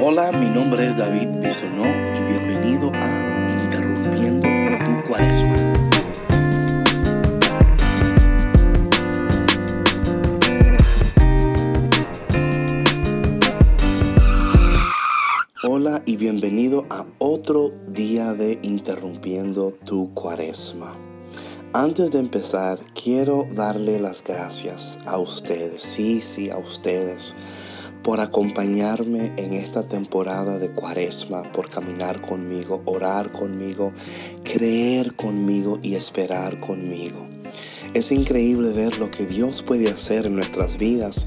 Hola, mi nombre es David Bisonó y bienvenido a Interrumpiendo tu Cuaresma. Hola y bienvenido a otro día de Interrumpiendo tu Cuaresma. Antes de empezar, quiero darle las gracias a ustedes, sí, sí, a ustedes por acompañarme en esta temporada de cuaresma, por caminar conmigo, orar conmigo, creer conmigo y esperar conmigo. Es increíble ver lo que Dios puede hacer en nuestras vidas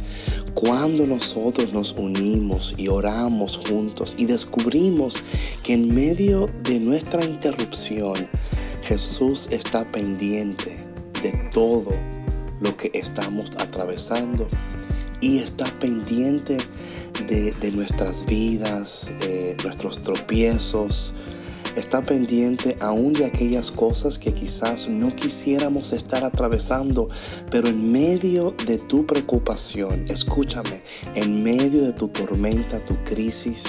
cuando nosotros nos unimos y oramos juntos y descubrimos que en medio de nuestra interrupción Jesús está pendiente de todo lo que estamos atravesando y está pendiente de, nuestras vidas, nuestros tropiezos. Está pendiente aún de aquellas cosas que quizás no quisiéramos estar atravesando, pero en medio de tu preocupación, escúchame, en medio de tu tormenta, tu crisis,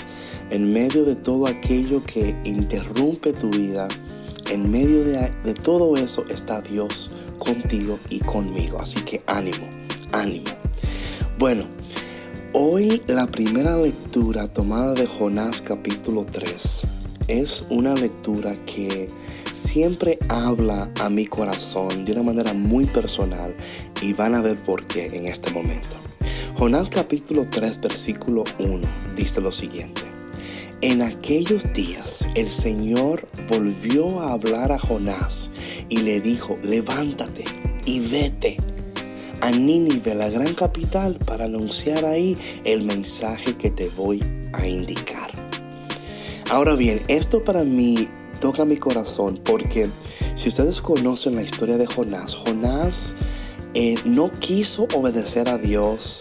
en medio de todo aquello que interrumpe tu vida, en medio de, todo eso está Dios contigo y conmigo. Así que ánimo, ánimo. Bueno, hoy la primera lectura tomada de Jonás capítulo 3 es una lectura que siempre habla a mi corazón de una manera muy personal y van a ver por qué en este momento. Jonás capítulo 3 versículo 1 dice lo siguiente. En aquellos días el Señor volvió a hablar a Jonás y le dijo, levántate y vete a Nínive, la gran capital, para anunciar ahí el mensaje que te voy a indicar. Ahora bien, esto para mí toca mi corazón porque si ustedes conocen la historia de Jonás, Jonás eh, no quiso obedecer a Dios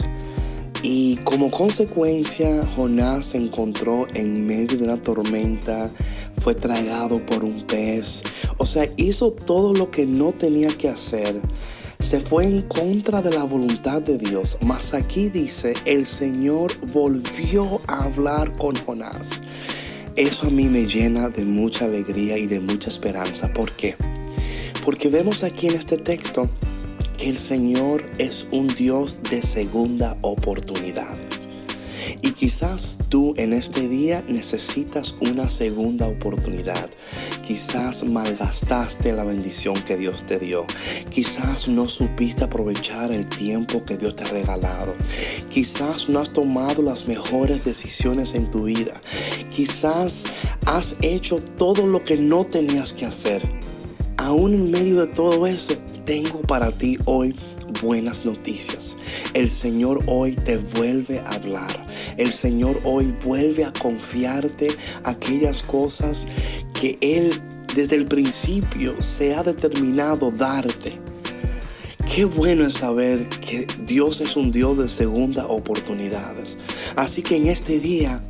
y como consecuencia Jonás se encontró en medio de una tormenta, fue tragado por un pez, o sea, hizo todo lo que no tenía que hacer se fue en contra de la voluntad de Dios. Mas aquí dice, el Señor volvió a hablar con Jonás. Eso a mí me llena de mucha alegría y de mucha esperanza. ¿Por qué? Porque vemos aquí en este texto que el Señor es un Dios de segunda oportunidades. Y quizás tú en este día necesitas una segunda oportunidad. Quizás malgastaste la bendición que Dios te dio. Quizás no supiste aprovechar el tiempo que Dios te ha regalado. Quizás no has tomado las mejores decisiones en tu vida. Quizás has hecho todo lo que no tenías que hacer. Aún en medio de todo eso, tengo para ti hoy buenas noticias. El Señor hoy te vuelve a hablar. El Señor hoy vuelve a confiarte aquellas cosas que Él desde el principio se ha determinado darte. Qué bueno es saber que Dios es un Dios de segunda oportunidades. Así que en este día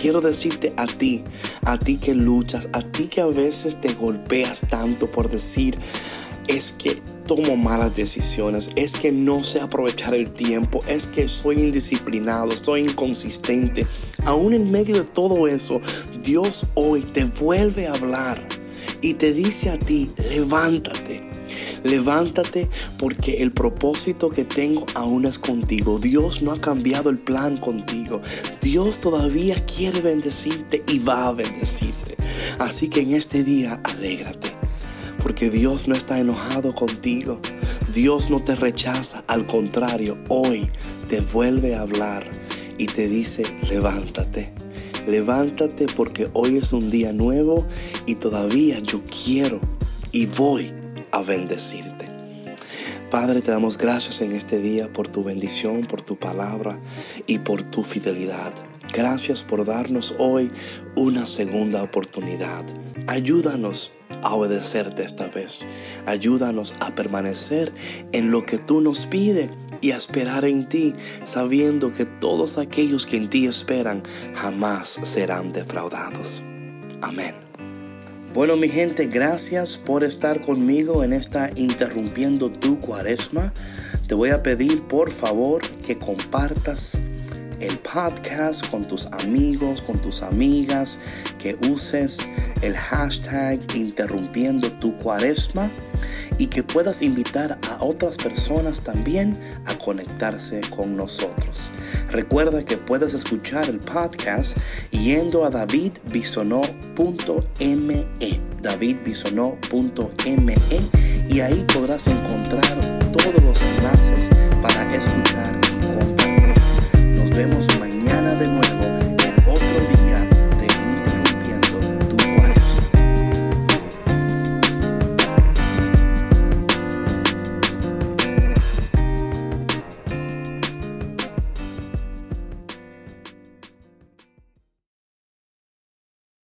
quiero decirte a ti, a ti que luchas, a ti que a veces te golpeas tanto por decir, es que tomo malas decisiones, es que no sé aprovechar el tiempo, es que soy indisciplinado, soy inconsistente. Aún en medio de todo eso, Dios hoy te vuelve a hablar y te dice a ti, levántate. Levántate porque el propósito que tengo aún es contigo. Dios no ha cambiado el plan contigo. Dios todavía quiere bendecirte y va a bendecirte. Así que en este día, alégrate porque Dios no está enojado contigo. Dios no te rechaza, al contrario, hoy te vuelve a hablar y te dice, levántate. Levántate porque hoy es un día nuevo y todavía yo quiero y voy a bendecirte. Padre, te damos gracias en este día por tu bendición, por tu palabra y por tu fidelidad. Gracias por darnos hoy una segunda oportunidad. Ayúdanos a obedecerte esta vez. Ayúdanos a permanecer en lo que tú nos pides y a esperar en ti, sabiendo que todos aquellos que en ti esperan jamás serán defraudados. Amén. Bueno, mi gente, gracias por estar conmigo en esta interrumpiendo tu cuaresma. Te voy a pedir, por favor, que compartas el podcast con tus amigos, con tus amigas, que uses el hashtag interrumpiendo tu cuaresma y que puedas invitar a otras personas también a conectarse con nosotros. Recuerda que puedes escuchar el podcast yendo a davidbisonó.me, davidbisonó.me y ahí podrás encontrar todos los enlaces para escuchar